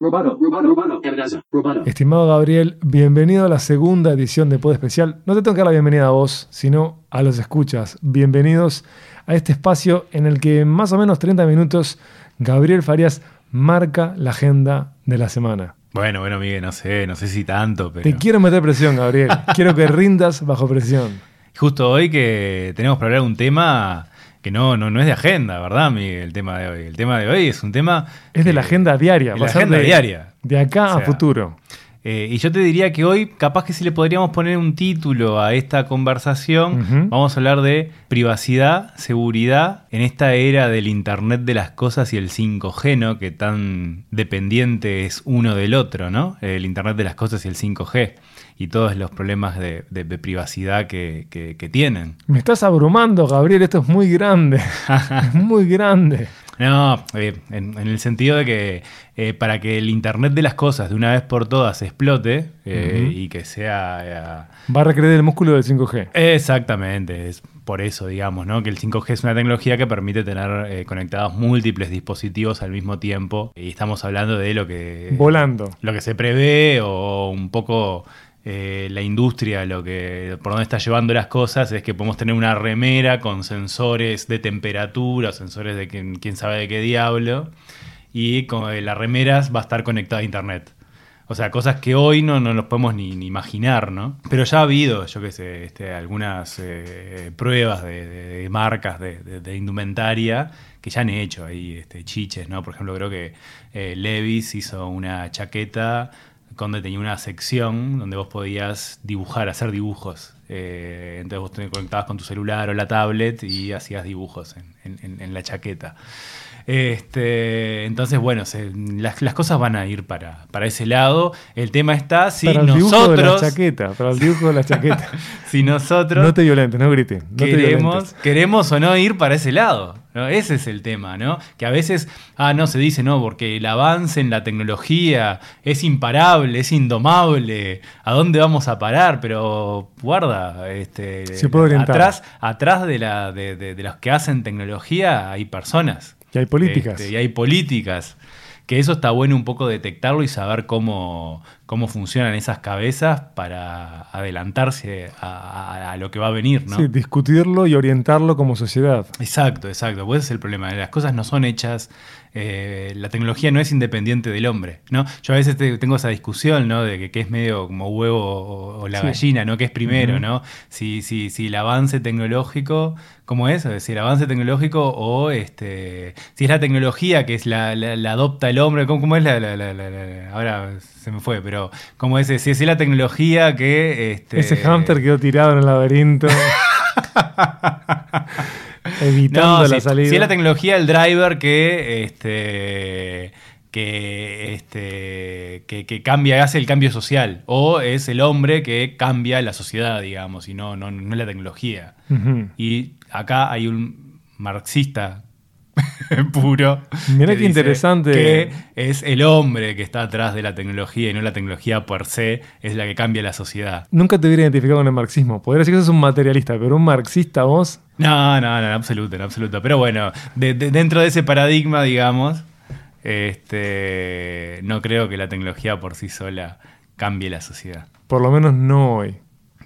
Robado, robado. Estimado Gabriel, bienvenido a la segunda edición de Pod Especial. No te tengo que dar la bienvenida a vos, sino a los escuchas. Bienvenidos a este espacio en el que en más o menos 30 minutos Gabriel Farías marca la agenda de la semana. Bueno, bueno, Miguel, no sé, no sé si tanto, pero... Te quiero meter presión, Gabriel. quiero que rindas bajo presión. Justo hoy que tenemos para hablar un tema que no, no, no es de agenda, ¿verdad, Miguel? El tema de hoy. El tema de hoy es un tema... Es de la agenda diaria. De la agenda diaria. De acá a futuro. Eh, y yo te diría que hoy, capaz que si le podríamos poner un título a esta conversación, vamos a hablar de privacidad, seguridad en esta era del Internet de las cosas y el 5G, ¿no? Que tan dependiente es uno del otro, ¿no? El Internet de las cosas y el 5G y todos los problemas de, privacidad que, tienen. Me estás abrumando, Gabriel, esto es muy grande. es muy grande. No, eh, en, el sentido de que eh, para que el Internet de las cosas de una vez por todas explote eh, y que sea... Va a recrear el músculo del 5G. Exactamente, es por eso, digamos, ¿no? que el 5G es una tecnología que permite tener conectados múltiples dispositivos al mismo tiempo. Y estamos hablando de lo que... Volando. Lo que se prevé o un poco eh, la industria, lo que por donde está llevando las cosas, es que podemos tener una remera con sensores de temperatura, sensores de quién, sabe de qué diablo, y con, eh, la va a estar conectada a internet. O sea, cosas que hoy no, no nos podemos ni, imaginar, ¿no? Pero ya ha habido, yo qué sé, este, algunas eh, pruebas de, marcas de, indumentaria que ya han hecho ahí este, chiches, ¿no? Por ejemplo, creo que Levis hizo una chaqueta donde tenía una sección donde vos podías dibujar, hacer dibujos. Eh, entonces vos te conectabas con tu celular o la tablet y hacías dibujos en, la chaqueta. Este, entonces, bueno, las, cosas van a ir para, para ese lado. El tema está si para el nosotros. de la chaqueta, para el dibujo de la chaqueta. si nosotros. No te violentes, no grites. queremos, queremos o no ir para ese lado. Ese es el tema, ¿no? Que a veces, ah, no, se dice, no, porque el avance en la tecnología es imparable, es indomable, ¿a dónde vamos a parar? Pero guarda, este, se puede atrás, atrás de, la, de, los que hacen tecnología hay personas. Y hay políticas. Este, y hay políticas que eso está bueno un poco detectarlo y saber cómo, cómo funcionan esas cabezas para adelantarse a, lo que va a venir, ¿no? Sí, discutirlo y orientarlo como sociedad. Exacto, exacto. Pues ese es el problema. Las cosas no son hechas eh, la tecnología no es independiente del hombre, ¿no? Yo a veces tengo esa discusión, ¿no? De que, es medio como huevo o, la gallina, ¿no? Que es primero, ¿no? Si, si, si el avance tecnológico, ¿cómo es? Si el avance tecnológico o este, si es la tecnología que es la, la, adopta el hombre, ¿cómo, es la, Ahora se me fue, pero ¿cómo es? Si es la tecnología que... Este... Ese hamster quedó tirado en el laberinto. evitando la salida. Si es la tecnología del driver que este que, este, que, cambia, hace el cambio social. O es el hombre que cambia la sociedad, digamos, y no, no, no la tecnología. Y acá hay un marxista puro. Mira qué interesante. Que es el hombre que está atrás de la tecnología y no la tecnología per se es la que cambia la sociedad. Nunca te hubiera identificado con el marxismo. Podría decir que sos un materialista, pero un marxista vos. No, no, no, en absoluto, en absoluto. Pero bueno, dentro de ese paradigma, digamos, este, no creo que la tecnología por sí sola cambie la sociedad. Por lo menos no hoy.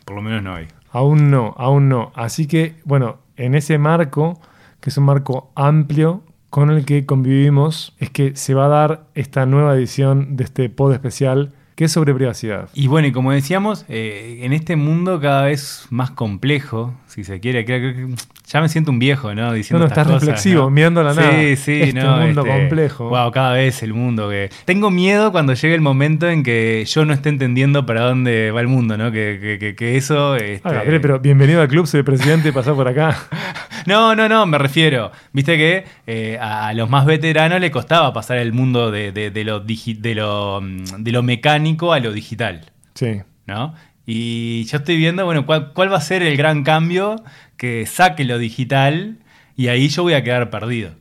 Por lo menos no hoy. Aún no, aún no. Así que, bueno, en ese marco que es un marco amplio con el que convivimos, es que se va a dar esta nueva edición de este pod especial que es sobre privacidad. Y bueno, y como decíamos, eh, en este mundo cada vez más complejo, si se quiere, creo ya me siento un viejo, ¿no? Diciendo no, no, estás reflexivo, mirando la nada. Sí, sí, este no. mundo este, complejo. Wow, cada vez el mundo que. Tengo miedo cuando llegue el momento en que yo no esté entendiendo para dónde va el mundo, ¿no? Que, que, que, eso. Este... Ah, pero bienvenido al club, soy presidente y pasar por acá. no, no, no, me refiero. Viste que eh, a los más veteranos le costaba pasar el mundo de, de, lo, de, lo, de lo mecánico a lo digital. Sí. ¿No? Y yo estoy viendo, bueno, cuál, cuál va a ser el gran cambio que saque lo digital y ahí yo voy a quedar perdido.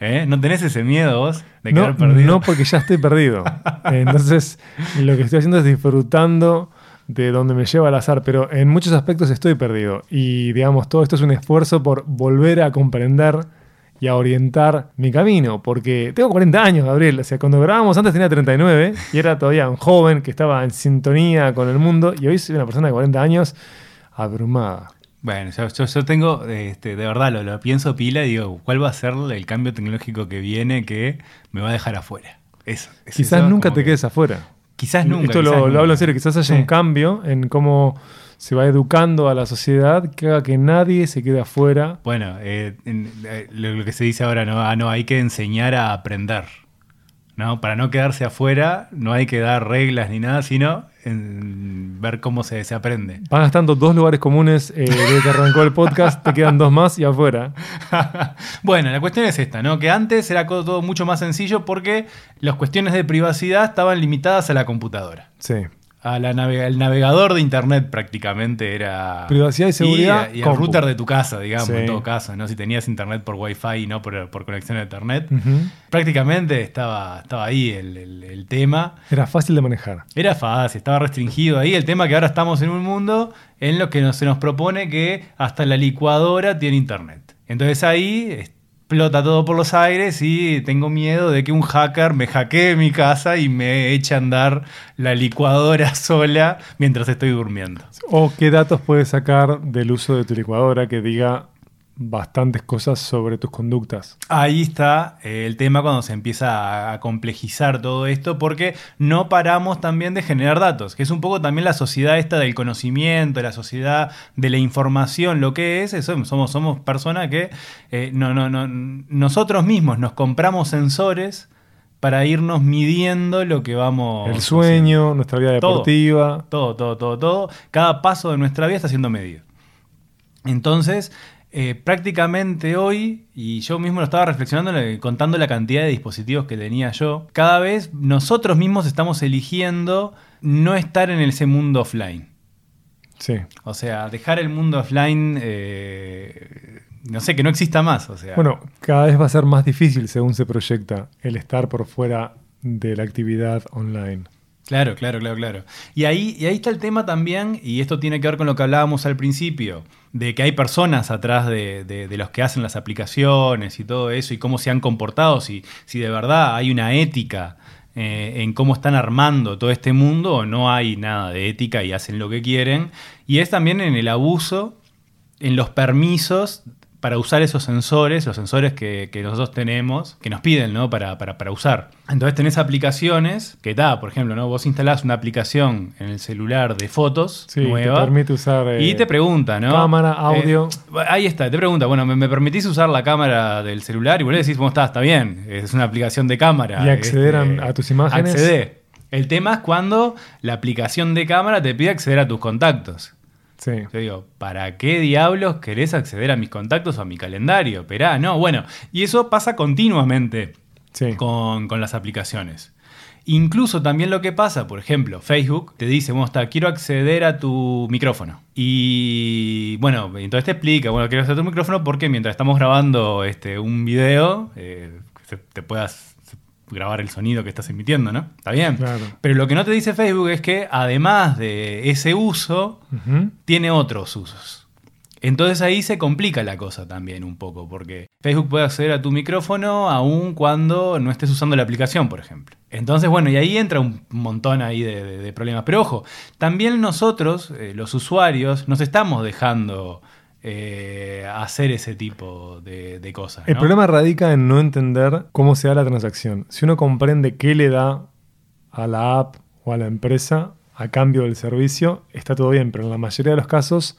¿Eh? ¿No tenés ese miedo vos de quedar perdido? No, porque ya estoy perdido. Entonces, lo que estoy haciendo es disfrutando de donde me lleva el azar, pero en muchos aspectos estoy perdido. Y digamos, todo esto es un esfuerzo por volver a comprender y a orientar mi camino, porque tengo 40 años, Gabriel. O sea, cuando grabábamos antes tenía 39 y era todavía un joven que estaba en sintonía con el mundo y hoy soy una persona de 40 años abrumada. Bueno, yo, yo, yo tengo, este, de verdad, lo, lo pienso pila y digo, ¿cuál va a ser el cambio tecnológico que viene que me va a dejar afuera? Eso, es Quizás eso, nunca te que- quedes afuera. Quizás nunca. Esto quizás lo, hablo en serio, quizás haya Sí. un cambio en cómo se va educando a la sociedad que haga que nadie se quede afuera. Bueno, eh, en- eh, lo, lo que se dice ahora, ¿no? Ah, no, hay que enseñar a aprender. ¿no? Para no quedarse afuera, no hay que dar reglas ni nada, sino en ver cómo se, se aprende. Van gastando dos lugares comunes eh, desde que arrancó el podcast, te quedan dos más y afuera. bueno, la cuestión es esta, ¿no? Que antes era todo mucho más sencillo porque las cuestiones de privacidad estaban limitadas a la computadora. Sí. A la navega- el navegador de internet prácticamente era. Privacidad y seguridad, Y, y el router de tu casa, digamos, Sí. en todo caso, ¿no? Si tenías internet por wifi y no por, por conexión a internet. Prácticamente estaba, estaba ahí el, el- el tema. Era fácil de manejar. Era fácil, estaba restringido ahí. El tema que ahora estamos en un mundo en lo que nos- se nos propone que hasta la licuadora tiene internet. Entonces ahí explota todo por los aires y tengo miedo de que un hacker me hackee mi casa y me eche a andar la licuadora sola mientras estoy durmiendo. O qué datos puedes sacar del uso de tu licuadora que diga bastantes cosas sobre tus conductas. Ahí está eh, el tema cuando se empieza a, complejizar todo esto, porque no paramos también de generar datos, que es un poco también la sociedad esta del conocimiento, la sociedad de la información, lo que es, eso, somos, somos personas que eh, no, no, no, nosotros mismos nos compramos sensores para irnos midiendo lo que vamos. el haciendo. sueño, nuestra vida Todo. deportiva. Todo, todo, todo, todo. Cada paso de nuestra vida está siendo medido. Entonces, eh, prácticamente hoy, y yo mismo lo estaba reflexionando, contando la cantidad de dispositivos que tenía yo, cada vez nosotros mismos estamos eligiendo no estar en ese mundo offline. Sí. O sea, dejar el mundo offline, eh, no sé, que no exista más. O sea, Bueno, cada vez va a ser más difícil según se proyecta el estar por fuera de la actividad online. Claro, claro, claro, claro. Y ahí, y ahí está el tema también, y esto tiene que ver con lo que hablábamos al principio, de que hay personas atrás de, de- los que hacen las aplicaciones y todo eso, y cómo se han comportado, si, si de verdad hay una ética eh, en cómo están armando todo este mundo, o no hay nada de ética y hacen lo que quieren. Y es también en el abuso, en los permisos para usar esos sensores, los sensores que, que nosotros tenemos, que nos piden ¿no? para, para- para usar. Entonces tenés aplicaciones que da, por ejemplo, ¿no? vos instalás una aplicación en el celular de fotos Sí, nueva te permite usar eh, y te pregunta, ¿no? cámara, audio. Eh, ahí está, te pregunta, bueno, ¿me, me permitís usar la cámara del celular? Y vos le decís, ¿cómo está? Está bien, es una aplicación de cámara. Y acceder a- a tus imágenes. Accedé. El tema es cuando la aplicación de cámara te pide acceder a tus contactos. Sí. Yo digo, ¿para qué diablos querés acceder a mis contactos o a mi calendario? Esperá, no, bueno, y eso pasa continuamente Sí. con, con las aplicaciones. Incluso también lo que pasa, por ejemplo, Facebook te dice, bueno, está, quiero acceder a tu micrófono. Y bueno, entonces te explica, bueno, quiero acceder a tu micrófono porque mientras estamos grabando este, un video, eh, te puedas grabar el sonido que estás emitiendo, ¿no? Está bien. Claro. Pero lo que no te dice Facebook es que además de ese uso, tiene otros usos. Entonces ahí se complica la cosa también un poco, porque Facebook puede acceder a tu micrófono aun cuando no estés usando la aplicación, por ejemplo. Entonces, bueno, y ahí entra un montón ahí de, de- de problemas. Pero ojo, también nosotros, eh, los usuarios, nos estamos dejando eh, hacer ese tipo de, de cosas. El problema radica en no entender cómo se da la transacción. Si uno comprende qué le da a la app o a la empresa a cambio del servicio, está todo bien, pero en la mayoría de los casos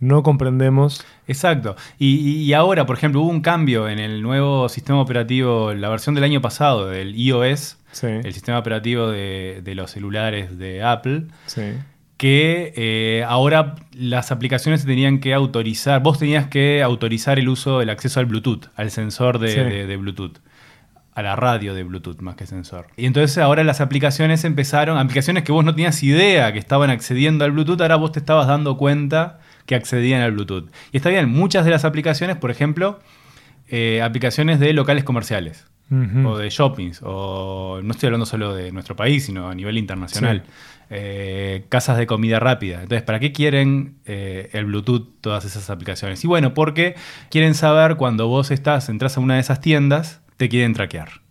no comprendemos. Exacto. Y, y- y ahora, por ejemplo, hubo un cambio en el nuevo sistema operativo, la versión del año pasado del iOS, Sí, el sistema operativo de, de los celulares de Apple, sí. Que eh, ahora las aplicaciones se tenían que autorizar, vos tenías que autorizar el uso, el acceso al Bluetooth, al sensor de, Sí. de- de Bluetooth. A la radio de Bluetooth más que sensor. Y entonces ahora las aplicaciones empezaron, aplicaciones que vos no tenías idea que estaban accediendo al Bluetooth, ahora vos te estabas dando cuenta que accedían al Bluetooth. Y está bien, muchas de las aplicaciones, por ejemplo, eh, aplicaciones de locales comerciales. O de shoppings, o no estoy hablando solo de nuestro país, sino a nivel internacional. Eh, casas de comida rápida. Entonces, ¿para qué quieren eh, el Bluetooth todas esas aplicaciones? Y bueno, porque quieren saber cuando vos estás, entras a una de esas tiendas, te quieren traquear.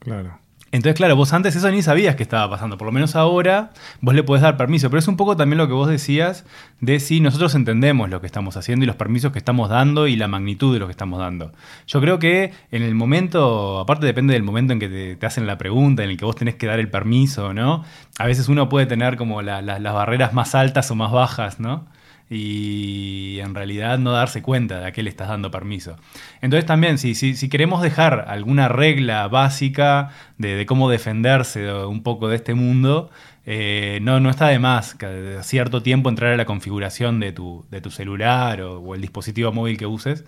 Claro. Entonces, claro, vos antes eso ni sabías que estaba pasando. Por lo menos ahora vos le podés dar permiso. Pero es un poco también lo que vos decías de si nosotros entendemos lo que estamos haciendo y los permisos que estamos dando y la magnitud de lo que estamos dando. Yo creo que en el momento, aparte depende del momento en que te, hacen la pregunta, en el que vos tenés que dar el permiso, ¿no? A veces uno puede tener como la- la- las barreras más altas o más bajas, ¿no? Y en realidad no darse cuenta de a qué le estás dando permiso. Entonces también, si, si, si queremos dejar alguna regla básica de, de cómo defenderse de- un poco de este mundo, eh, no, no está de más que de cierto tiempo entrar a la configuración de tu, de tu celular o, o el dispositivo móvil que uses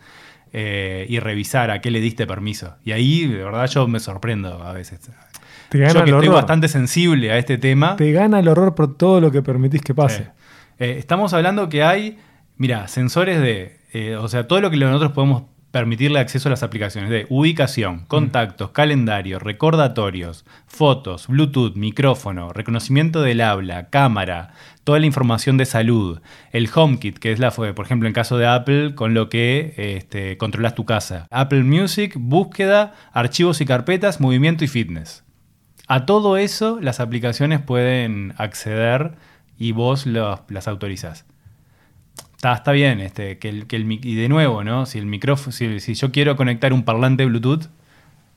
eh, y revisar a qué le diste permiso. Y ahí, de verdad, yo me sorprendo a veces. Te gana Yo que el estoy horror. bastante sensible a este tema. Te gana el horror por todo lo que permitís que pase. Eh, estamos hablando que hay, mira, sensores de, eh, o sea, todo lo que nosotros podemos permitirle acceso a las aplicaciones de ubicación, contactos, calendario, recordatorios, fotos, Bluetooth, micrófono, reconocimiento del habla, cámara, toda la información de salud, el HomeKit, que es la, por ejemplo, en caso de Apple, con lo que este, controlas tu casa, Apple Music, búsqueda, archivos y carpetas, movimiento y fitness. A todo eso las aplicaciones pueden acceder y vos los- las autorizás. Está, está bien, este, que el, que el y de nuevo, ¿no? Si el micrófono, si, si yo quiero conectar un parlante Bluetooth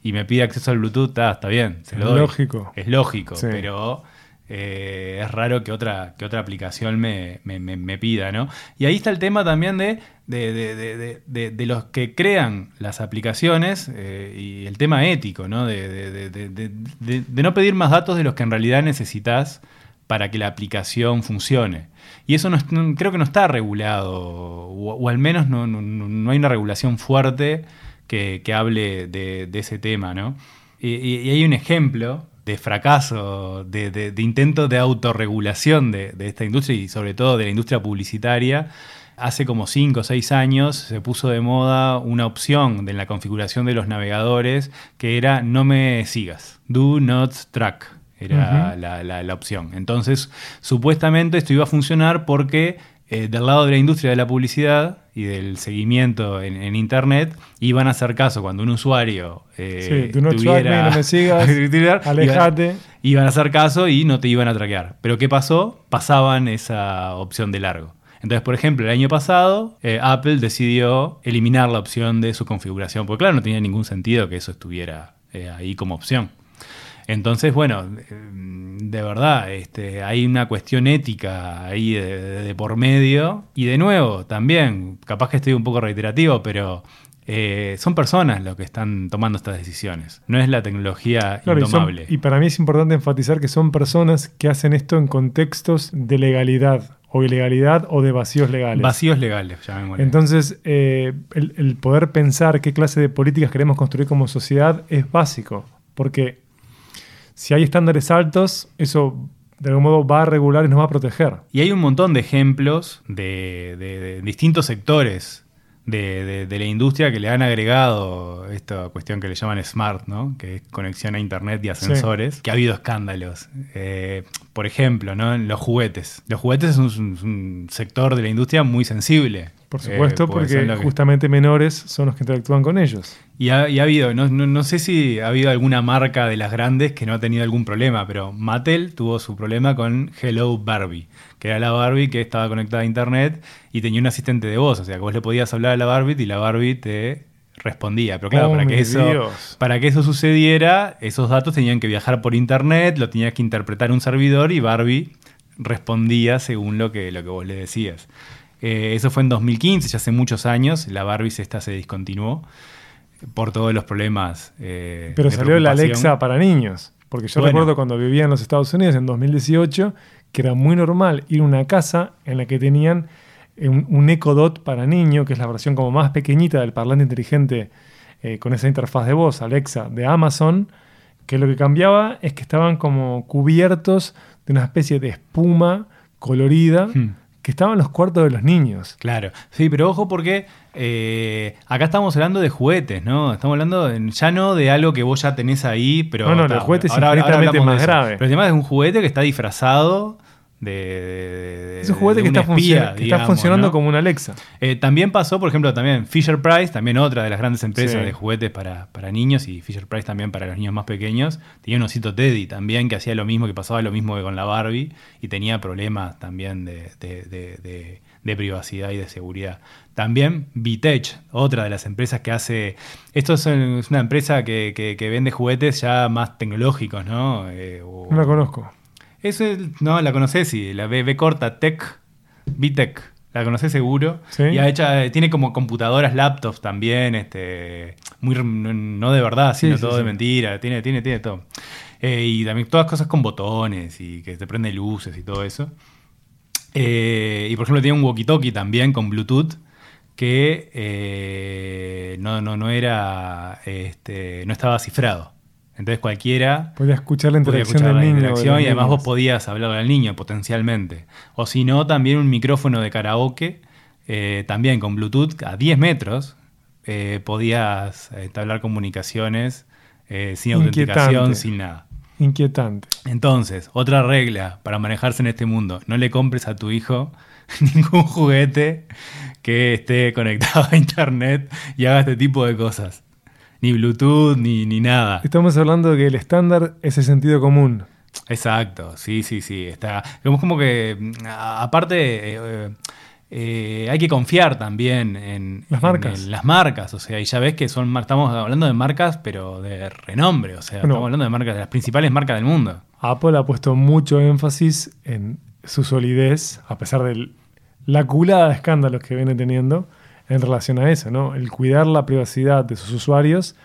y me pide acceso al Bluetooth, está, está bien, se lo Es doy. lógico. Es lógico, Sí. pero eh, es raro que otra, que otra aplicación me, me- me- me pida, ¿no? Y ahí está el tema también de, de, de- de- los que crean las aplicaciones eh, y el tema ético, ¿no? De no pedir más datos de los que en realidad necesitas para que la aplicación funcione. Y eso no, creo que no está regulado, o, al menos no, no- hay una regulación fuerte que, que hable de, ese tema, ¿no? Y, hay un ejemplo de fracaso, de, de- de intento de autorregulación de, esta industria y sobre todo de la industria publicitaria. Hace como 5 o 6 años se puso de moda una opción en la configuración de los navegadores que era no me sigas, do not track. Era la, la- la opción. Entonces, supuestamente esto iba a funcionar porque eh, del lado de la industria de la publicidad y del seguimiento en, en Internet iban a hacer caso cuando un usuario eh, Sí, track tuviera- me, no me sigas, alejate. Iban a hacer caso y no te iban a traquear. Pero ¿qué pasó? Pasaban esa opción de largo. Entonces, por ejemplo, el año pasado eh, Apple decidió eliminar la opción de su configuración, porque claro, no tenía ningún sentido que eso estuviera ahí como opción. Entonces, bueno, eh, de verdad, este, hay una cuestión ética ahí de, de- de por medio. Y de nuevo, también, capaz que estoy un poco reiterativo, pero eh, son personas los que están tomando estas decisiones. No es la tecnología Claro, y, son- indomable. y para mí es importante enfatizar que son personas que hacen esto en contextos de legalidad o ilegalidad o de vacíos legales. Vacíos legales, llamémosle. Entonces, eh, el, el poder pensar qué clase de políticas queremos construir como sociedad es básico, porque si hay estándares altos, eso de algún modo va a regular y nos va a proteger. Y hay un montón de ejemplos de, de- de distintos sectores de, de- de la industria que le han agregado esta cuestión que le llaman smart, ¿no? que es conexión a internet y a Sí. sensores, que ha habido escándalos. Eh, por ejemplo, ¿no? en los juguetes. Los juguetes es un, sector de la industria muy sensible. Por Eh, supuesto, porque que- justamente menores son los que interactúan con ellos. y ha, y ha habido, no, no- no sé si ha habido alguna marca de las grandes que no ha tenido algún problema, pero Mattel tuvo su problema con Hello Barbie, que era la Barbie que estaba conectada a internet y tenía un asistente de voz, o sea que vos le podías hablar a la Barbie y la Barbie te respondía. Pero claro, Oh, para, que eso, Dios. para que eso sucediera, esos datos tenían que viajar por internet, lo tenías que interpretar un servidor y Barbie respondía según lo que, lo que vos le decías. Eh, eso fue en 2015, ya hace muchos años, la Barbie esta se discontinuó por todos los problemas. eh, Pero de salió la. Alexa para niños. Porque yo Bueno. recuerdo cuando vivía en los Estados Unidos en 2018 que era muy normal ir a una casa en la que tenían eh, un, un Echo Dot para niño, que es la versión como más pequeñita del parlante inteligente eh, con esa interfaz de voz, Alexa, de Amazon, que lo que cambiaba es que estaban como cubiertos de una especie de espuma colorida Hmm. Que estaba en los cuartos de los niños. Claro, sí, pero ojo porque eh, acá estamos hablando de juguetes, ¿no? Estamos hablando de- ya no de algo que vos ya tenés ahí, pero... No, no, ta, el juguete es ahora- más grave. Pero el tema es un juguete que está disfrazado de... de- Es un juguete que, un está, espía, funcio- que está digamos, funcionando ¿no? como una Alexa. Eh, también pasó, por ejemplo, también Fisher Price, también otra de las grandes empresas Sí. de juguetes para, para niños, y Fisher Price también para los niños más pequeños. Tenía un osito Teddy también que hacía lo mismo, que pasaba lo mismo que con la Barbie, y tenía problemas también de, de- de- de- de privacidad y de seguridad. También Vitech, otra de las empresas que hace. Esto es, un- es una empresa que, que- que vende juguetes ya más tecnológicos, ¿no? Eh, o- No la conozco. Es el- no, la conoces, sí, la B, B corta Tech, Vitech, la conoces seguro. Sí. Y ha hecho, tiene como computadoras, laptops también, este, muy no, de verdad, sino sí, todo sí. de mentira, tiene, tiene, tiene todo. Eh, y también todas cosas con botones y que te prende luces y todo eso. Eh, y por ejemplo tiene un walkie-talkie también con Bluetooth que eh, no, no, no era, este, no estaba cifrado. Entonces cualquiera Podía escuchar la interacción escuchar del la niño. interacción y además niños. vos podías hablarle al niño potencialmente. O si no, también un micrófono de karaoke, eh, también con Bluetooth a 10 metros, eh, podías entablar comunicaciones eh, sin Inquietante. autenticación, sin nada. Inquietante. Entonces, otra regla para manejarse en este mundo, no le compres a tu hijo ningún juguete que esté conectado a internet y haga este tipo de cosas. Ni Bluetooth, ni, ni nada. Estamos hablando de que el estándar es el sentido común. Exacto, sí, sí, sí. Está, como, como que, aparte, eh, eh, hay que confiar también en Las en marcas. las marcas, o sea, y ya ves que son, estamos hablando de marcas, pero de renombre, o sea, Bueno. estamos hablando de marcas, de las principales marcas del mundo. Apple ha puesto mucho énfasis en su solidez, a pesar de la culada de escándalos que viene teniendo en relación a eso, ¿no? El cuidar la privacidad de sus usuarios,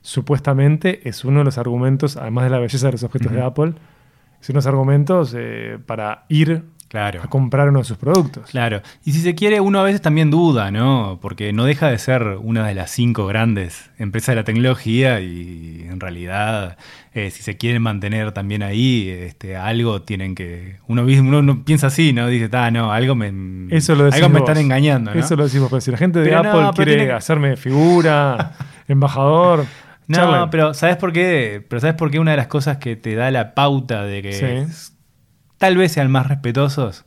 supuestamente es uno de los argumentos, además de la belleza de los objetos de. Apple, es uno de los argumentos eh, para ir Claro. a comprar uno de sus productos. Claro. Y si se quiere, uno a veces también duda, ¿no? Porque no deja de ser una de las cinco grandes empresas de la tecnología y en realidad, eh, si se quieren mantener también ahí, este, algo tienen que... Uno, uno, uno piensa así, ¿no? Dice, ah, no, algo me, Eso lo algo me vos. están engañando, ¿no? Eso lo decimos, pero si la gente de Pero no, Apple pero quiere tiene hacerme figura, embajador, No, charlen. pero ¿sabes por qué? Pero ¿sabes por qué una de las cosas que te da la pauta de que Sí. Tal vez sean más respetuosos?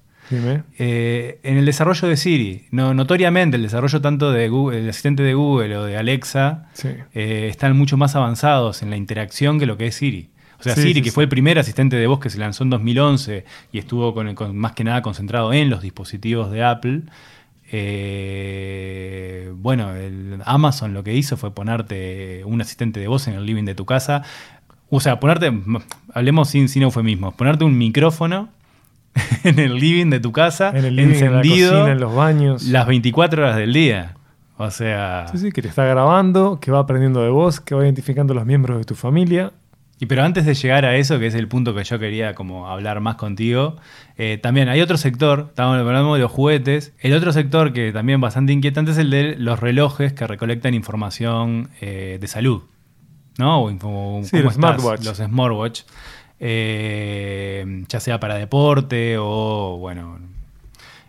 Eh, en el desarrollo de Siri, no, notoriamente el desarrollo tanto de Google, el asistente de Google o de Alexa Sí. eh, están mucho más avanzados en la interacción que lo que es Siri. O sea, Sí, Siri, sí, que fue el primer asistente de voz que se lanzó en 2011 y estuvo con, con- más que nada concentrado en los dispositivos de Apple. eh, bueno, el Amazon lo que hizo fue ponerte un asistente de voz en el living de tu casa. O sea, ponerte, hablemos sin, sin eufemismos, ponerte un micrófono en el living de tu casa, En el living, en la encendido cocina, en los baños. las 24 horas del día. O sea, Sí, sí, que te está grabando, que va aprendiendo de vos, que va identificando los miembros de tu familia. Y pero antes de llegar a eso, que es el punto que yo quería como hablar más contigo, eh, también hay otro sector, estamos hablando de los juguetes, el otro sector que también bastante inquietante es el de los relojes que recolectan información eh, de salud, ¿no? O Sí, ¿cómo los smartwatch. Los smartwatch, eh, ya sea para deporte o bueno.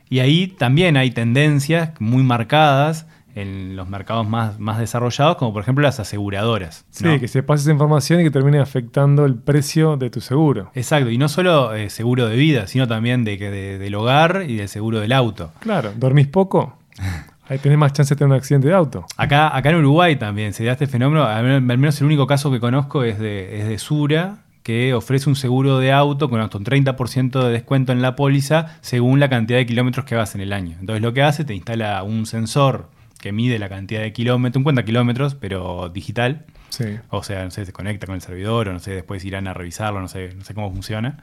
Y ahí también hay tendencias muy marcadas en los mercados más, más desarrollados, como por ejemplo las aseguradoras. Sí, que se pase esa información y que termine afectando el precio de tu seguro. Exacto, y no solo eh, seguro de vida, sino también de, que de- del hogar y del seguro del auto. Claro, ¿dormís poco? Ahí tenés más chance de tener un accidente de auto. Acá, acá en Uruguay también se da este fenómeno, al men- al menos el único caso que conozco es de, es de Sura, que ofrece un seguro de auto con hasta un 30% de descuento en la póliza según la cantidad de kilómetros que hagas en el año. Entonces lo que hace, te instala un sensor que mide la cantidad de kilómetros, un cuenta kilómetros, pero digital. Sí. O sea, no sé, se conecta con el servidor o no sé, después irán a revisarlo, no sé, no sé cómo funciona.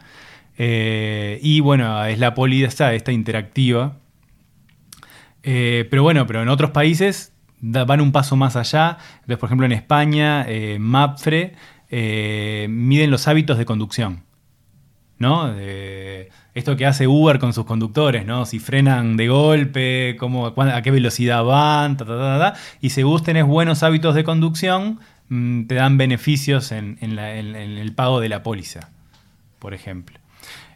Eh, y bueno, es la póliza esta interactiva. Eh, pero bueno, pero en otros países van un paso más allá. Entonces, por ejemplo, en España, eh, MAPFRE eh, miden los hábitos de conducción. ¿No? De esto que hace Uber con sus conductores, ¿no? Si frenan de golpe, cómo, a qué velocidad van. Y si vos tenés buenos hábitos de conducción, mm, te dan beneficios en el pago de la póliza, por ejemplo.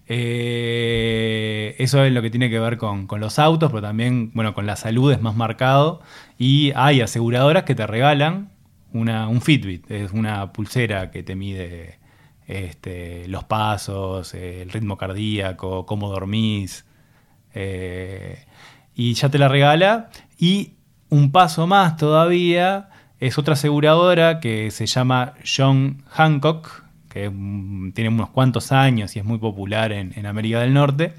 Eh, eso es lo que tiene que ver con, con, los autos, pero también, bueno, con la salud es más marcado. Y hay aseguradoras que te regalan una, un Fitbit, es una pulsera que te mide este, los pasos, el ritmo cardíaco, cómo dormís. Eh, y ya te la regala. Y un paso más todavía es otra aseguradora que se llama John Hancock, que tiene unos cuantos años y es muy popular en, América del Norte,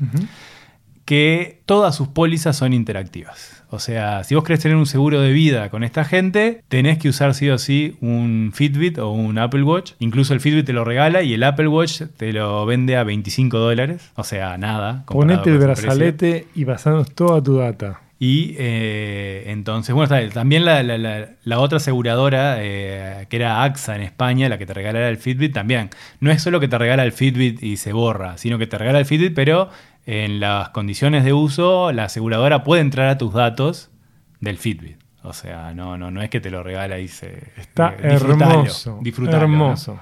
que todas sus pólizas son interactivas. O sea, si vos querés tener un seguro de vida con esta gente, tenés que usar sí o sí un Fitbit o un Apple Watch. Incluso el Fitbit te lo regala y el Apple Watch te lo vende a 25 dólares. O sea, nada. Ponete el brazalete y basamos toda tu data. Y eh, entonces, bueno, también la, otra aseguradora, eh, que era AXA en España, la que te regala el Fitbit, también. No es solo que te regala el Fitbit y se borra, sino que te regala el Fitbit, pero en las condiciones de uso, la aseguradora puede entrar a tus datos del Fitbit. O sea, no, no, no es que te lo regala y se. Está eh, hermoso. hermoso.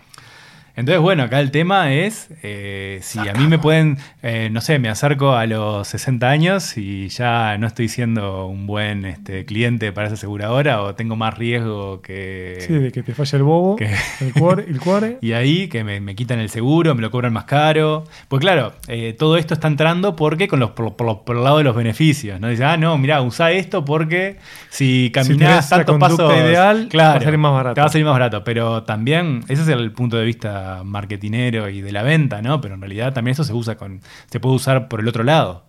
Entonces, bueno, acá el tema es eh, si a mí me pueden, eh, no sé, me acerco a los 60 años y ya no estoy siendo un buen este, cliente para esa aseguradora o tengo más riesgo que... Sí, de que te falle el bobo, el, cuore, Y ahí que me, quitan el seguro, me lo cobran más caro. Pues claro, eh, todo esto está entrando porque con los, por, el lado de los beneficios. ¿no? Dice, ah, no, mira, usa esto porque si caminas tantos pasos... ideal, claro, va a salir más barato. Te va a salir más barato, pero también ese es el punto de vista marketinero y de la venta, ¿no? Pero en realidad también eso se usa con. se puede usar por el otro lado.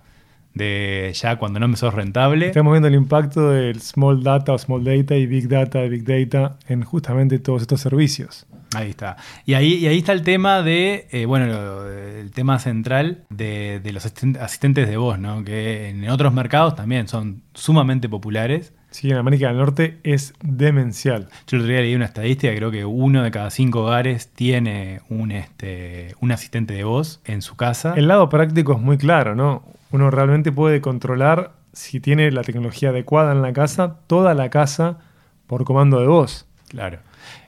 De ya cuando no me sos rentable. Estamos viendo el impacto del small data o small data y big data, big data en justamente todos estos servicios. Ahí está. Y ahí, y ahí está el tema de, eh, bueno, el tema central de, de, los asistentes de voz, ¿no? Que en otros mercados también son sumamente populares Sí, en América del Norte es demencial. Yo el otro día leí una estadística, creo que uno de cada cinco hogares tiene un, este, un asistente de voz en su casa. El lado práctico es muy claro, ¿no? Uno realmente puede controlar, si tiene la tecnología adecuada en la casa, toda la casa por comando de voz. Claro.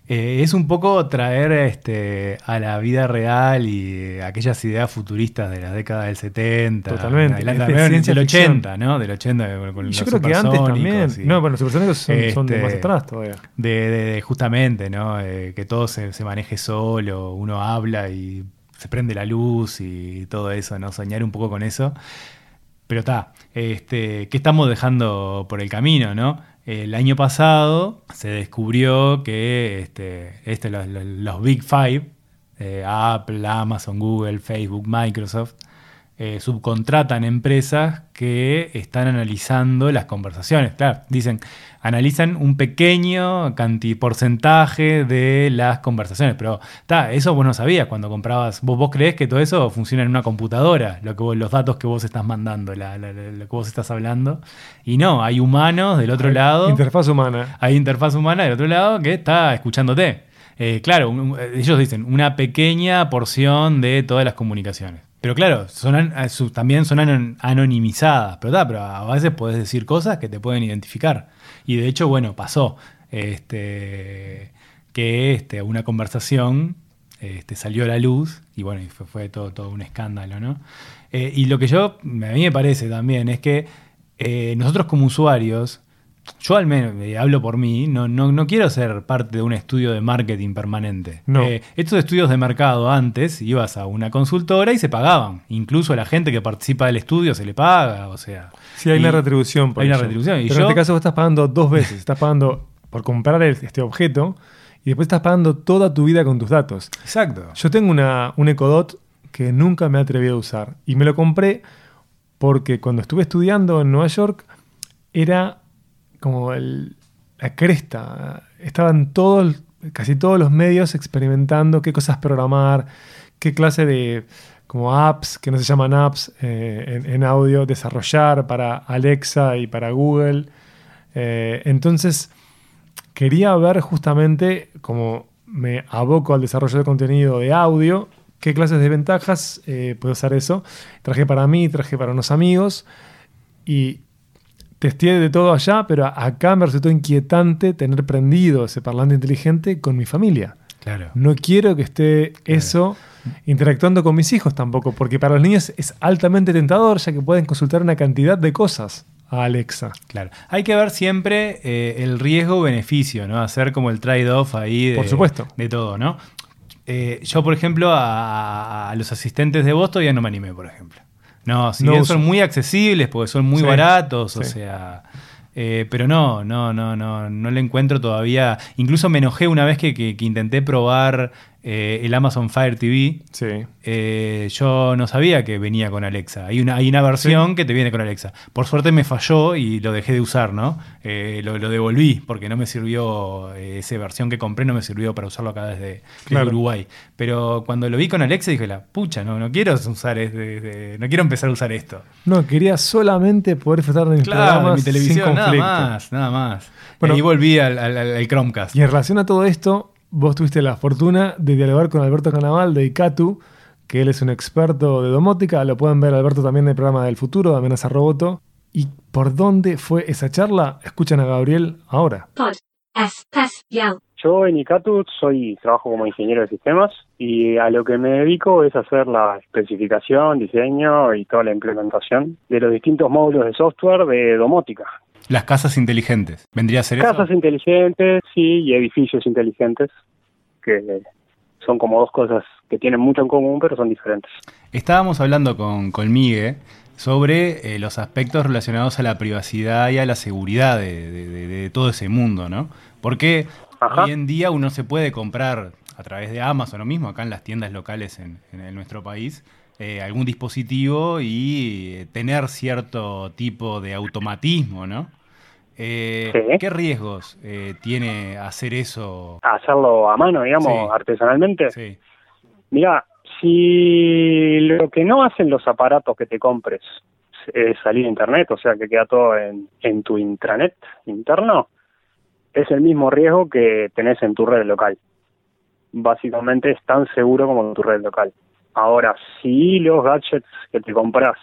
Eh, es un poco traer este, a la vida real y aquellas ideas futuristas de la década del 70. Totalmente. La, del 80, ¿no? Del 80 con, Yo creo que antes también. No, bueno, los supersónicos son, de más este, atrás todavía. De, justamente, ¿no? Eh, que todo se, se maneje solo, uno habla y se prende la luz y todo eso, ¿no? Soñar un poco con eso. Pero está, este, ¿qué estamos dejando por el camino, no? El año pasado se descubrió que este, este los, Big Five, eh, Apple, Amazon, Google, Facebook, Microsoft, eh, subcontratan empresas que están analizando las conversaciones. Claro, dicen, analizan un pequeño porcentaje de las conversaciones, pero está, eso vos no sabías cuando comprabas. Vos, vos creés que todo eso funciona en una computadora, lo que los datos que vos estás mandando, lo que vos estás hablando. Y no, hay humanos del otro lado. Interfaz humana. Hay interfaz humana del otro lado que está escuchándote. Eh, claro, ellos dicen una pequeña porción de todas las comunicaciones. Pero claro, son, también son anonimizadas, pero, pero a veces puedes decir cosas que te pueden identificar. Y de hecho, bueno, pasó este, que este, una conversación este, salió a la luz y bueno, fue, todo, todo un escándalo, ¿no? Eh, y lo que yo, a mí me parece también es que eh, nosotros como usuarios yo al menos eh, hablo por mí, no, no, quiero ser parte de un estudio de marketing permanente. No. Eh, estos estudios de mercado antes ibas a una consultora y se pagaban. Incluso a la gente que participa del estudio se le paga, o sea. Sí, hay una retribución. Por hay una retribución. Pero en este caso vos estás pagando dos veces. estás pagando por comprar este objeto y después estás pagando toda tu vida con tus datos. Exacto. Yo tengo una, un Ecodot que nunca me he atrevido a usar y me lo compré porque cuando estuve estudiando en Nueva York era como la cresta. Estaban todos, casi todos los medios experimentando qué cosas programar, qué clase de como apps, que no se llaman apps eh, en, audio, desarrollar para Alexa y para Google. Eh, entonces, quería ver justamente, como me aboco al desarrollo de contenido de audio, qué clases de ventajas eh, puedo usar eso. Traje para mí, traje para unos amigos y testé de todo allá, pero acá me resultó inquietante tener prendido ese parlante inteligente con mi familia. Claro. No quiero que esté eso interactuando con mis hijos tampoco, porque para los niños es altamente tentador, ya que pueden consultar una cantidad de cosas a Alexa. Claro. Hay que ver siempre eh, el riesgo-beneficio, ¿no? Hacer como el trade-off ahí de, Por supuesto. de todo, ¿no? Eh, yo, por ejemplo, a, a los asistentes de voz todavía no me animé, por ejemplo. No, si No bien son muy accesibles porque son muy Sí, baratos, o sea. eh, pero no, no, no, no, no le encuentro todavía. Incluso me enojé una vez que, que- que intenté probar eh, el Amazon Fire TV. Sí. Eh, yo no sabía que venía con Alexa. Hay una, hay una versión que te viene con Alexa. Por suerte me falló y lo dejé de usar, ¿no? Eh, lo, lo devolví porque no me sirvió, esa versión que compré no me sirvió para usarlo acá desde, Claro. Uruguay. Pero cuando lo vi con Alexa dije, la pucha, no, no quiero usar este- este- no quiero empezar a usar esto. No, quería solamente poder disfrutar de mis Claro, mi televisión, sin nada conflicto. más, nada más. Bueno. y volví al, al- al- al Chromecast. Y en relación a todo esto, vos tuviste la fortuna de dialogar con Alberto Canaval de ICATU, que él es un experto de domótica. Lo pueden ver, Alberto, también del programa del futuro, de Amenaza Roboto. ¿Y por dónde fue esa charla? Escuchan a Gabriel ahora. Yo en ICATU soy, trabajo como ingeniero de sistemas y a lo que me dedico es hacer la especificación, diseño y toda la implementación de los distintos módulos de software de domótica. Las casas inteligentes. ¿Vendría a ser Casas eso? inteligentes, sí, y edificios inteligentes, que son como dos cosas que tienen mucho en común, pero son diferentes. Estábamos hablando con, con Migue sobre eh, los aspectos relacionados a la privacidad y a la seguridad de, de- de- de todo ese mundo, ¿no? Porque Ajá. hoy en día uno se puede comprar a través de Amazon o mismo acá en las tiendas locales en, en- en nuestro país eh, algún dispositivo y eh, tener cierto tipo de automatismo, ¿no? Eh, Sí. ¿Qué riesgos eh, tiene hacer eso? Hacerlo a mano, digamos, Sí. artesanalmente. Sí, Mira, si lo que no hacen los aparatos que te compres es salir a internet, o sea que queda todo en, en tu intranet interno, es el mismo riesgo que tenés en tu red local. Básicamente es tan seguro como tu red local. Ahora, si los gadgets que te compras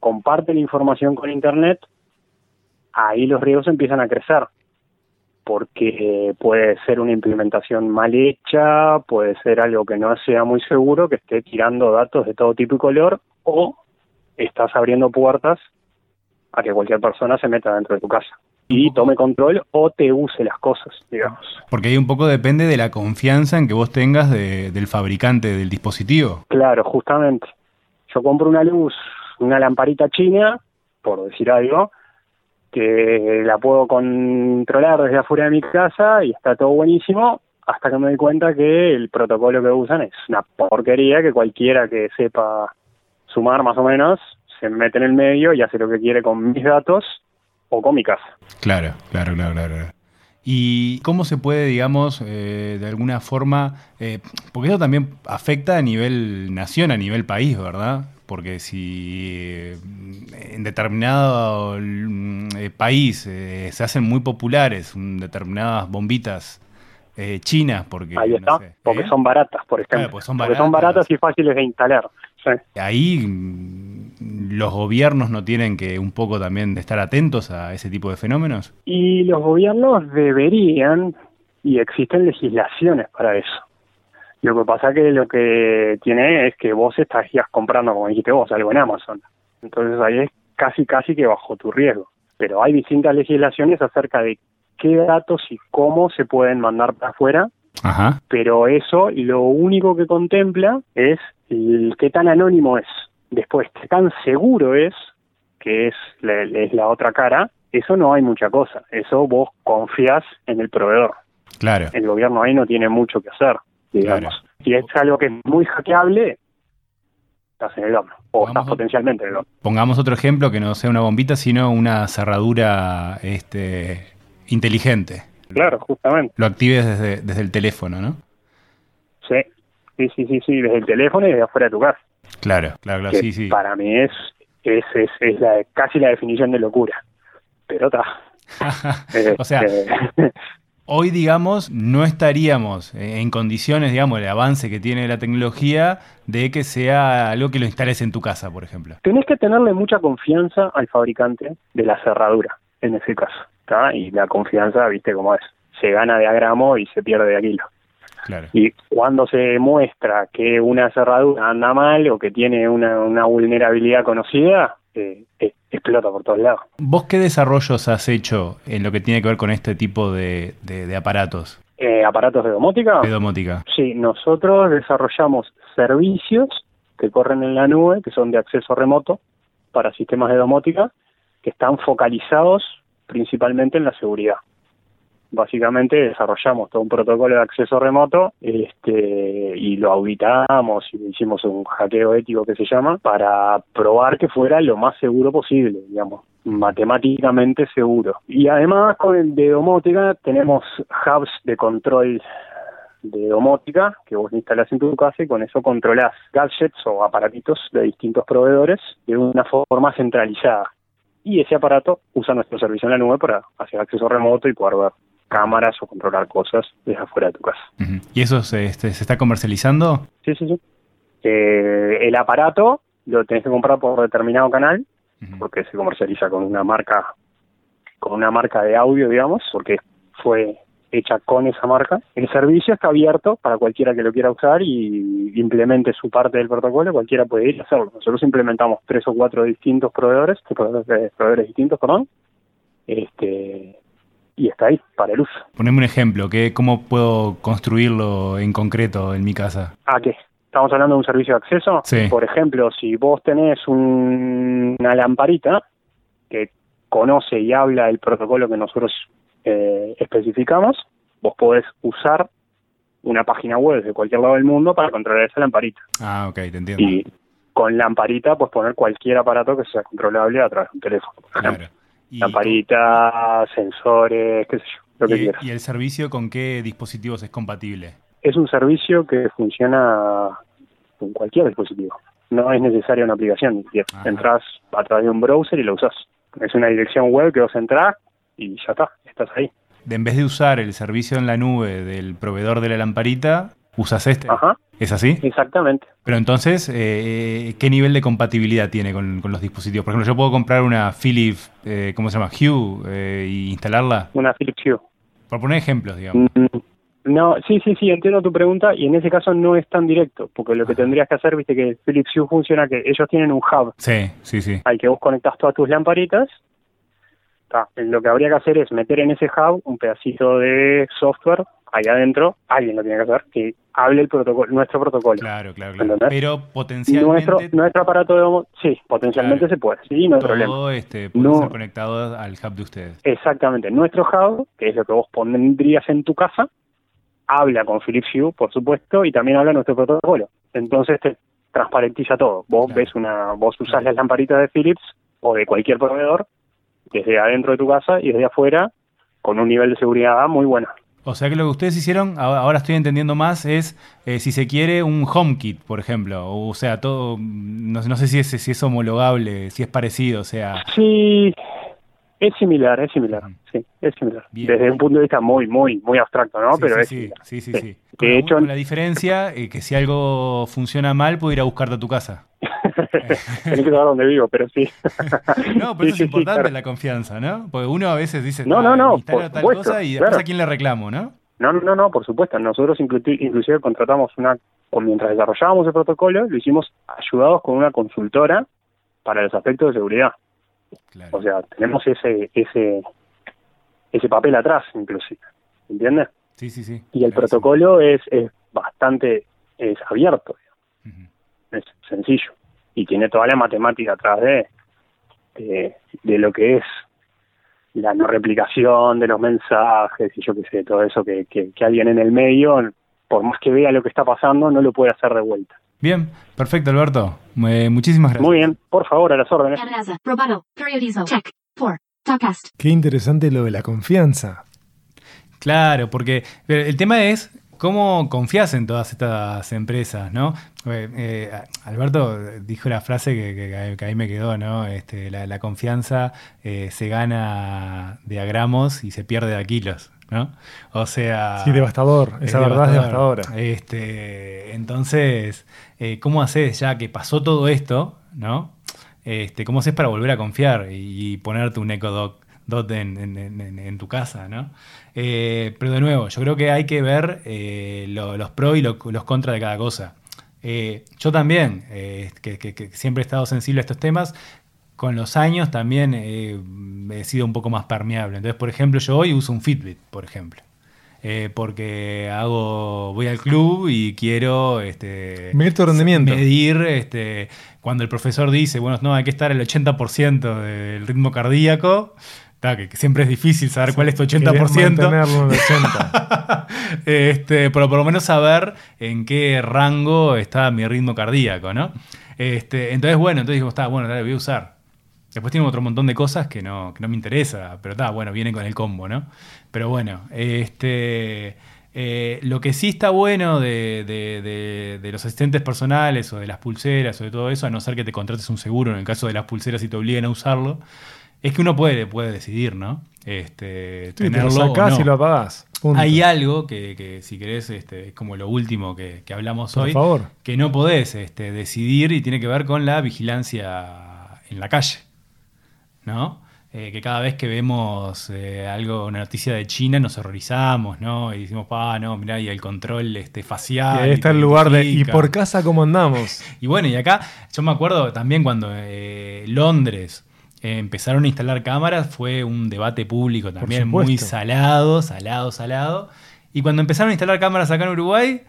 comparten información con internet, ahí los riesgos empiezan a crecer porque puede ser una implementación mal hecha, puede ser algo que no sea muy seguro, que esté tirando datos de todo tipo y color, o estás abriendo puertas a que cualquier persona se meta dentro de tu casa y tome control o te use las cosas, digamos. porque ahí un poco depende de la confianza en que vos tengas de- del fabricante del dispositivo. Claro, justamente. Yo compro una luz, una lamparita china, por decir algo, que la puedo controlar desde afuera de mi casa y está todo buenísimo, hasta que me doy cuenta que el protocolo que usan es una porquería que cualquiera que sepa sumar más o menos se mete en el medio y hace lo que quiere con mis datos o con mi casa. Claro, claro, claro, claro. ¿Y cómo se puede, digamos, eh, de alguna forma, eh, porque eso también afecta a nivel nación, a nivel país, ¿verdad? Porque si eh, en determinado mm, eh, país eh, se hacen muy populares mm, determinadas bombitas eh, chinas, porque... Ahí no está, sé, porque ¿eh? son baratas, por ejemplo. Claro, pues son Porque son baratas. y fáciles de instalar. Sí. Ahí mm, los gobiernos no tienen que un poco también de estar atentos a ese tipo de fenómenos. Y los gobiernos deberían, y existen legislaciones para eso. Lo que pasa que lo que tiene es que vos estarías comprando, como dijiste vos, algo en Amazon. Entonces ahí es casi, casi que bajo tu riesgo. Pero hay distintas legislaciones acerca de qué datos y cómo se pueden mandar para afuera, Ajá. pero eso lo único que contempla es el qué tan anónimo es. Después, qué tan seguro es, que es la, es la otra cara, eso no hay mucha cosa. Eso vos confías en el proveedor. Claro. El gobierno ahí no tiene mucho que hacer, digamos. Claro. Si es algo que es muy hackeable, estás en el horno. O estás potencialmente en el horno. Pongamos otro ejemplo que no sea una bombita, sino una cerradura este, inteligente. Claro, justamente. Lo actives desde, desde el teléfono, ¿no? Sí. Sí, sí, sí, sí, desde el teléfono y desde afuera de tu casa. Claro, claro, claro, que sí, sí. para mí es es, es, es la, casi la definición de locura. Pero está. o sea, hoy, digamos, no estaríamos en condiciones, digamos, el avance que tiene la tecnología de que sea algo que lo instales en tu casa, por ejemplo. tenés que tenerle mucha confianza al fabricante de la cerradura, en ese caso. ¿tá? Y la confianza, viste cómo es. Se gana de a gramo y se pierde de a kilo. Claro. Y cuando se demuestra que una cerradura anda mal o que tiene una, una vulnerabilidad conocida, explota por todos lados. ¿Vos qué desarrollos has hecho en lo que tiene que ver con este tipo de, de- de aparatos Eh, ¿Aparatos de domótica? de domótica? Sí, nosotros desarrollamos servicios que corren en la nube, que son de acceso remoto para sistemas de domótica, que están focalizados principalmente en la seguridad. Básicamente desarrollamos todo un protocolo de acceso remoto este, y lo auditamos y hicimos un hackeo ético que se llama para probar que fuera lo más seguro posible, digamos, matemáticamente seguro. Y además con el de domótica tenemos hubs de control de domótica que vos instalás en tu casa y con eso controlás gadgets o aparatitos de distintos proveedores de una forma centralizada. Y ese aparato usa nuestro servicio en la nube para hacer acceso remoto y poder cámaras o controlar cosas desde afuera de tu casa. ¿Y eso se, este, se está comercializando? Sí, sí, sí. Eh, el aparato lo tenés que comprar por determinado canal porque se comercializa con una marca con una marca de audio, digamos, porque fue hecha con esa marca. El servicio está abierto para cualquiera que lo quiera usar y implemente su parte del protocolo, cualquiera puede ir a hacerlo. Nosotros implementamos tres o cuatro distintos proveedores, proveedores, proveedores distintos, perdón, este y está ahí para el uso. Poneme un ejemplo, que, ¿cómo puedo construirlo en concreto en mi casa? ¿A qué? ¿Estamos hablando de un servicio de acceso? Sí. Por ejemplo, si vos tenés un- una lamparita que conoce y habla el protocolo que nosotros eh, especificamos, vos podés usar una página web de cualquier lado del mundo para controlar esa lamparita. Ah, ok, te entiendo. Y con lamparita puedes poner cualquier aparato que sea controlable a través de un teléfono. por ejemplo. Claro. Lamparita, sensores, qué sé yo, lo que y- quieras. y el servicio con qué dispositivos es compatible? es un servicio que funciona con cualquier dispositivo. No es necesaria una aplicación. Ajá. Entras a través de un browser y lo usas. Es una dirección web que vos entrás y ya está, estás ahí. De, en vez de usar el servicio en la nube del proveedor de la lamparita, usas este. Ajá, ¿Es así? exactamente. Pero entonces, eh, ¿qué nivel de compatibilidad tiene con, con los dispositivos? Por ejemplo, yo puedo comprar una Philips, eh, ¿cómo se llama? Hue, eh, y instalarla. Una Philips Hue. Por poner ejemplos, digamos. Mm, No, sí, sí, sí, entiendo tu pregunta y en ese caso no es tan directo, porque lo que Ajá. tendrías que hacer, viste que Philips Hue funciona que ellos tienen un hub Sí, sí, sí. al que vos conectás todas tus lamparitas. Ta, Lo que habría que hacer es meter en ese hub un pedacito de software ahí adentro, alguien lo tiene que hacer, que hable el protocolo, nuestro protocolo. Claro, claro, claro. ¿Entendés? Pero potencialmente Nuestro, nuestro aparato de homo- sí, potencialmente Claro. se puede, sí, no hay problema. todo este, puede No. ser conectado al hub de ustedes. Exactamente, nuestro hub, que es lo que vos pondrías en tu casa, habla con Philips Hue, por supuesto, y también habla nuestro protocolo. Entonces te transparentiza todo. Vos Claro. ves una, vos usás las lamparitas de Philips o de cualquier proveedor desde adentro de tu casa y desde afuera con un nivel de seguridad muy bueno. O sea que lo que ustedes hicieron, ahora estoy entendiendo más, es, eh, si se quiere, un HomeKit, por ejemplo. O sea, todo, no, no sé si es, si es homologable, si es parecido, o sea... Sí, es similar, es similar, sí, es similar. Bien. Desde un punto de vista muy, muy, muy abstracto, ¿no? sí, Pero sí, es sí, similar. sí, sí, Sí. sí. De hecho- con la diferencia eh, que si algo funciona mal, puedo ir a buscarte a tu casa. Tenés que saber dónde vivo, pero sí. No, pero eso es importante claro. la confianza, ¿no? Porque uno a veces dice, No, "Ah, no, no, por tal supuesto, cosa y después claro. a quién le reclamo, ¿no? No, no, no, por supuesto. Nosotros inclu- inclusive contratamos una, mientras desarrollábamos el protocolo, lo hicimos ayudados con una consultora para los aspectos de seguridad. Claro. O sea, tenemos ese ese ese papel atrás, inclusive. ¿Entiendes? sí, sí, sí. Y el claro, protocolo es, es bastante es abierto, es sencillo. Y tiene toda la matemática atrás de, de, de lo que es la no replicación de los mensajes y yo qué sé, todo eso que, que, que alguien en el medio, por más que vea lo que está pasando, no lo puede hacer de vuelta. Bien, perfecto, Alberto. Eh, muchísimas gracias. Muy bien, por favor, a las órdenes. Erraza. Roboto. Periodizo. Check. 4. Topcast. Qué interesante lo de la confianza. Claro, porque pero el tema es cómo confías en todas estas empresas, ¿no? Eh, eh, Alberto dijo la frase que, que- que ahí me quedó, ¿no? Este, la, la confianza eh, se gana de a gramos y se pierde de a kilos, ¿no? O sea... Sí, devastador. Esa verdad es devastadora. Este, entonces, eh, ¿cómo haces ya que pasó todo esto, ¿no? Este, ¿Cómo haces para volver a confiar y, y ponerte un Echo Dot dot en, en- en- en tu casa, ¿no? Eh, pero de nuevo, yo creo que hay que ver eh, lo- los pros y lo- los contras de cada cosa. Yo también, que, que- que siempre he estado sensible a estos temas, con los años también eh, he sido un poco más permeable. Entonces, por ejemplo, yo hoy uso un Fitbit, por ejemplo. Eh, porque hago voy al club y quiero este, Medir tu rendimiento. medir este, cuando el profesor dice, bueno, no, hay que estar al 80% del ritmo cardíaco, ta, que, que siempre es difícil saber cuál es tu 80%. Querés mantenerlo en el 80. este, pero por lo menos saber en qué rango está mi ritmo cardíaco, ¿no? Este, entonces, bueno, entonces digo, está, bueno, dale, voy a usar. Después tiene otro montón de cosas que no, que no me interesa, pero está, bueno, viene con el combo, ¿no? Pero bueno, este, eh, lo que sí está bueno de, de- de- de los asistentes personales o de las pulseras o de todo eso, a no ser que te contrates un seguro en el caso de las pulseras y te obliguen a usarlo, es que uno puede, puede decidir, ¿no? Este, Sí, te lo tenerlo o sacás no. y lo apagás. Punto. Hay algo que, que, si querés, este, es como lo último que, que hablamos Por hoy, favor. que no podés este, decidir y tiene que ver con la vigilancia en la calle. ¿No? Eh, que cada vez que vemos eh, algo, una noticia de China, nos horrorizamos, ¿no? Y decimos, ah, no, mirá, y el control este, Y facial. ahí y está te el lugar de. ¿Y identifica". por casa cómo andamos? Y bueno, y acá yo me acuerdo también cuando eh, Londres eh, empezaron a instalar cámaras, fue un debate público también muy salado, salado, salado. Y cuando empezaron a instalar cámaras acá en Uruguay,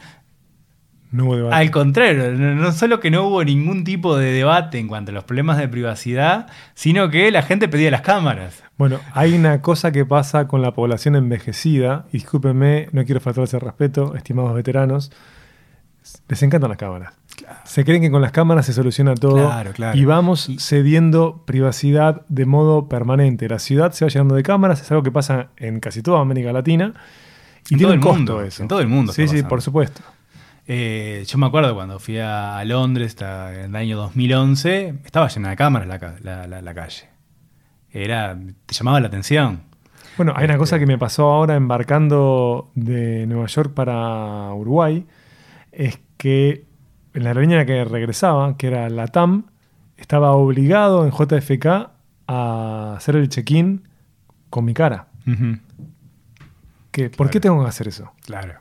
No hubo debate. al contrario, no, solo que no hubo ningún tipo de debate en cuanto a los problemas de privacidad, sino que la gente pedía las cámaras. Bueno, hay una cosa que pasa con la población envejecida. y Discúlpenme, no quiero faltarles el respeto, estimados veteranos. Les encantan las cámaras. Se creen que con las cámaras se soluciona todo. Claro, claro. Y vamos cediendo privacidad de modo permanente. La ciudad se va llenando de cámaras, es algo que pasa en casi toda América Latina. Y En tiene todo el costo mundo, eso. en todo el mundo Sí, sí, por supuesto. Eh, yo me acuerdo cuando fui a, Londres hasta en el año 2011, estaba llena de cámaras la, ca- la- la- la calle. Era, te llamaba la atención. Bueno, hay una Este- cosa que me pasó ahora embarcando de Nueva York para Uruguay, es que en la aerolínea que regresaba, que era la TAM, estaba obligado en JFK a hacer el check-in con mi cara. Que, ¿Por qué tengo que hacer eso? Claro,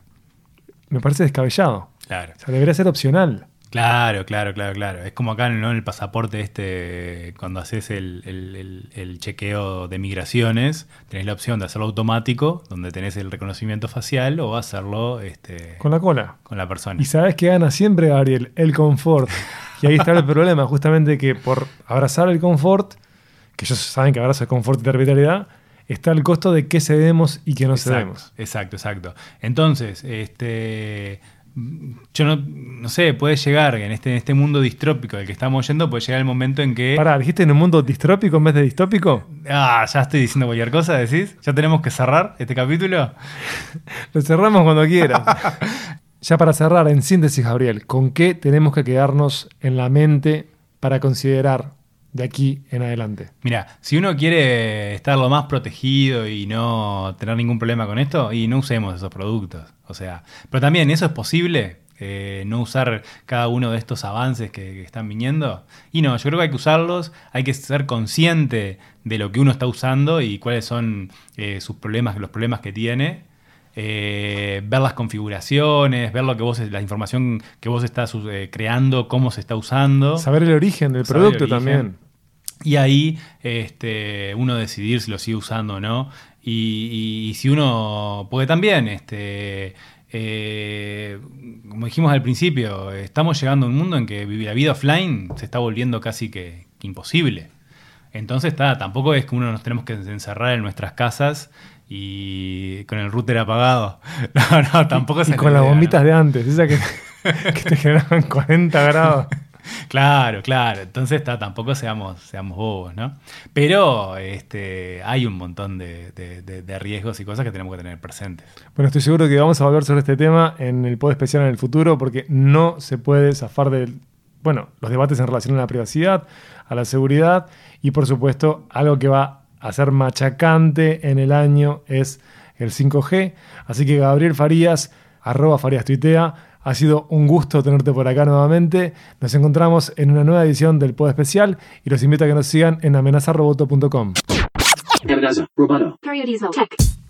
Me parece descabellado. Claro. O sea, debería ser opcional. Claro, claro, claro, claro. Es como acá ¿no? en el pasaporte este, cuando haces el, el- el- el chequeo de migraciones, tenés la opción de hacerlo automático, donde tenés el reconocimiento facial, o hacerlo este, Con la cola. con la persona. Y sabes que gana siempre, Gabriel, el confort. Y ahí está el problema, justamente que por abrazar el confort, que ellos saben que abrazo el confort y arbitrariedad, está el costo de qué cedemos y qué no cedemos. Exacto, exacto. Entonces, este, yo no, no sé, puede llegar en este, en este mundo distrópico del que estamos yendo, puede llegar el momento en que... Pará, ¿dijiste en un mundo distrópico en vez de distópico? Ah, ya estoy diciendo cualquier cosa, decís. ¿Ya tenemos que cerrar este capítulo? Lo cerramos cuando quieras. ya para cerrar, en síntesis, Gabriel, ¿con qué tenemos que quedarnos en la mente para considerar de aquí en adelante? Mira, si uno quiere estar lo más protegido y no tener ningún problema con esto, y no usemos esos productos. O sea, pero también eso es posible, eh, no usar cada uno de estos avances que, que están viniendo. Y no, yo creo que hay que usarlos, hay que ser consciente de lo que uno está usando y cuáles son eh, sus problemas, los problemas que tiene. eh, ver las configuraciones, ver lo que vos, la información que vos estás creando, cómo se está usando. Saber el origen del Saber producto origen. también. Y ahí este, uno decidir si lo sigue usando o no. Y, y- y si uno. Porque también, este, eh, como dijimos al principio, estamos llegando a un mundo en que vivir la vida offline se está volviendo casi que, que imposible. Entonces, está, tampoco es que uno nos tenemos que encerrar en nuestras casas y con el router apagado. No, no, tampoco es Y con las idea, bombitas ¿no? de antes, esas que, que te generaban 40 grados. Claro, claro. Entonces tampoco seamos, seamos bobos, ¿no? Pero este, hay un montón de, riesgos y cosas que tenemos que tener presentes. Bueno, estoy seguro que vamos a volver sobre este tema en el pod especial en el futuro porque no se puede zafar de, bueno, los debates en relación a la privacidad, a la seguridad y por supuesto algo que va a ser machacante en el año es el 5G. Así que Gabriel Farías, arroba Farías Tuitea, ha sido un gusto tenerte por acá nuevamente. Nos encontramos en una nueva edición del pod especial y los invito a que nos sigan en. Check.